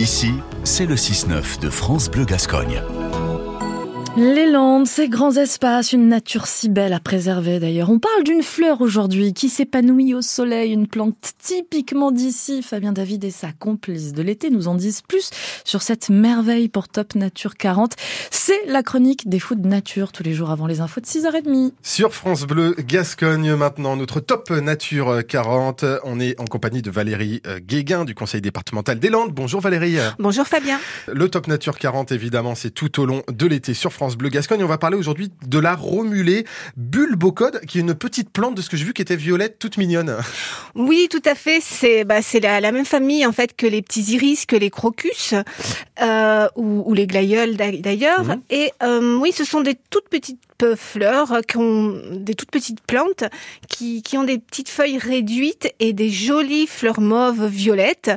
Ici, c'est le 6-9 de France Bleu Gascogne. Les Landes, ces grands espaces, une nature si belle à préserver d'ailleurs. On parle d'une fleur aujourd'hui qui s'épanouit au soleil, une plante typiquement d'ici. Fabien David et sa complice de l'été nous en disent plus sur cette merveille pour Top Nature 40. C'est la chronique des fous de nature tous les jours avant les infos de 6h30. Sur France Bleu Gascogne maintenant, notre Top Nature 40. On est en compagnie de Valérie euh, Guéguin du Conseil départemental des Landes. Bonjour Valérie. Bonjour Fabien. Le Top Nature 40 évidemment, c'est tout au long de l'été sur France Bleu Gascogne. On va parler aujourd'hui de la romulée bulbocode, qui est une petite plante de ce que j'ai vu qui était violette, toute mignonne. Oui, tout à fait. C'est bah, c'est la, même famille en fait que les petits iris, que les crocus euh, ou, les glaïeuls d'ailleurs. Mhm. Et euh, oui, ce sont des toutes petites fleurs qui ont des toutes petites plantes qui, qui ont des petites feuilles réduites et des jolies fleurs mauves violettes,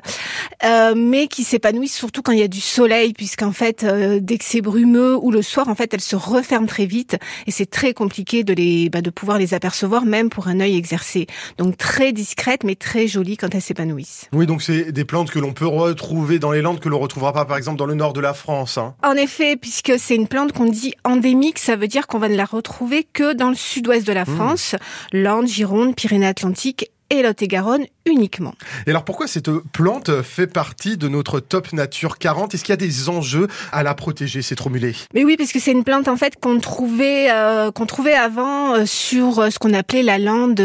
euh, mais qui s'épanouissent surtout quand il y a du soleil, puisqu'en fait, euh, dès que c'est brumeux ou le soir, en fait, elles se referment très vite et c'est très compliqué de les bah, de pouvoir les apercevoir même pour un œil exercé. Donc très discrètes mais très jolies quand elles s'épanouissent. Oui, donc c'est des plantes que l'on peut retrouver dans les Landes que l'on retrouvera pas par exemple dans le nord de la France. Hein. En effet, puisque c'est une plante qu'on dit endémique, ça veut dire qu'on va ne la retrouver que dans le sud-ouest de la mmh. France, Landes, Gironde, Pyrénées-Atlantiques et Lot-et-Garonne uniquement. Et alors pourquoi cette plante fait partie de notre top nature 40 Est-ce qu'il y a des enjeux à la protéger, cette romulée Mais oui, parce que c'est une plante en fait qu'on trouvait euh, qu'on trouvait avant euh, sur euh, ce qu'on appelait la lande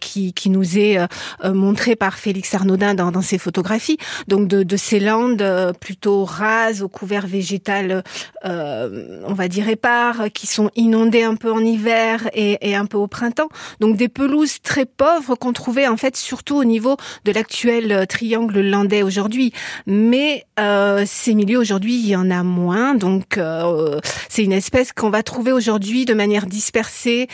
qui, qui nous est montrée par Félix Arnaudin dans, dans ses photographies. Donc de, de ces landes plutôt rases au couvert végétal, on va dire épars, qui sont inondées un peu en hiver et, et un peu au printemps. Donc des pelouses très pauvres qu'on en fait surtout au niveau de l'actuel euh, triangle landais aujourd'hui. Mais euh, ces milieux aujourd'hui, il y en a moins. Donc euh, c'est une espèce qu'on va trouver aujourd'hui de manière dispersée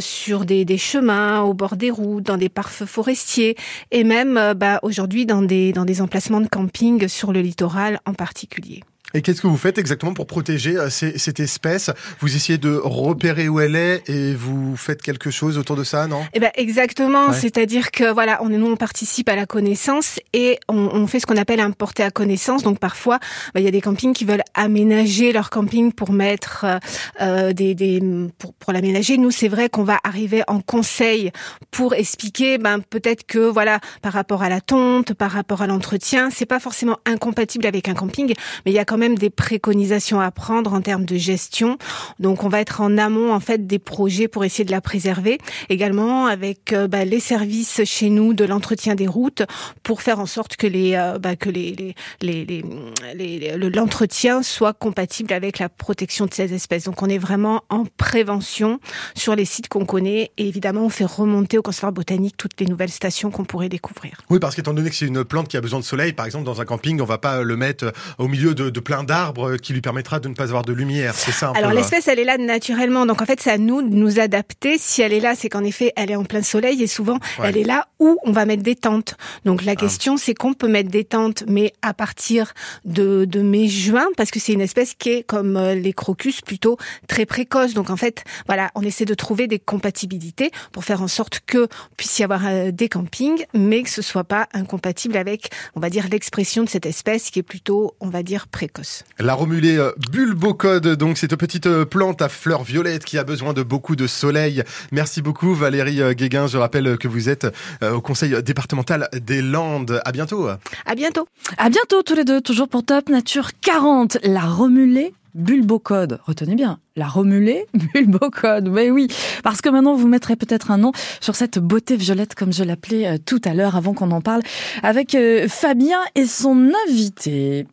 sur des, chemins, au bord des routes, dans des parfums forestiers et même bah, aujourd'hui dans des emplacements de camping sur le littoral en particulier. Et qu'est-ce que vous faites exactement pour protéger euh, cette espèce? Vous essayez de repérer où elle est et vous faites quelque chose autour de ça, non? Eh ben exactement. C'est-à-dire que voilà, on nous on participe à la connaissance et on, on fait ce qu'on appelle un porté à connaissance. Donc parfois, bah, il y a des campings qui veulent aménager leur camping pour mettre euh, euh des, des pour, pour l'aménager. Nous, c'est vrai qu'on va arriver en conseil pour expliquer, ben peut-être que voilà, par rapport à la tonte, par rapport à l'entretien, c'est pas forcément incompatible avec un camping, mais il y a quand même des préconisations à prendre en termes de gestion. Donc on va être en amont en fait des projets pour essayer de la préserver. Également avec euh, bah, les services chez nous de l'entretien des routes pour faire en sorte que les euh, bah, que les les les l'entretien soit compatible avec la protection de ces espèces. Donc on est vraiment en prévention sur les sites qu'on connaît et évidemment on fait remonter au conservatoire botanique toutes les nouvelles stations qu'on pourrait découvrir. Oui, parce qu'étant donné que c'est une plante qui a besoin de soleil, par exemple dans un camping, on va pas le mettre au milieu de, de plein d'arbres qui lui permettra de ne pas avoir de lumière. C'est ça. Alors l'espèce, elle est là naturellement. Donc en fait, c'est à nous de nous adapter. Si elle est là, c'est qu'en effet, elle est en plein soleil et souvent, elle est là où on va mettre des tentes. Donc la ah. question, c'est qu'on peut mettre des tentes, mais à partir de, de mai-juin, parce que c'est une espèce qui est comme euh, les crocus plutôt très précoce. Donc en fait, voilà, on essaie de trouver des compatibilités pour faire en sorte que puisse y avoir euh, des campings, mais que ce soit pas incompatible avec, on va dire, l'expression de cette espèce qui est plutôt, on va dire, précoce. La romulée euh, bulbocode, donc cette petite euh, plante à fleurs violettes qui a besoin de beaucoup de soleil. Merci beaucoup Valérie euh, Guéguin. Je rappelle que vous êtes au conseil départemental des Landes. À bientôt. À bientôt. À bientôt tous les deux, toujours pour Top Nature 40. La romulée Bulbocode, retenez bien, la romulée Bulbocode, mais oui, parce que maintenant vous mettrez peut-être un nom sur cette beauté violette comme je l'appelais tout à l'heure avant qu'on en parle avec Fabien et son invité.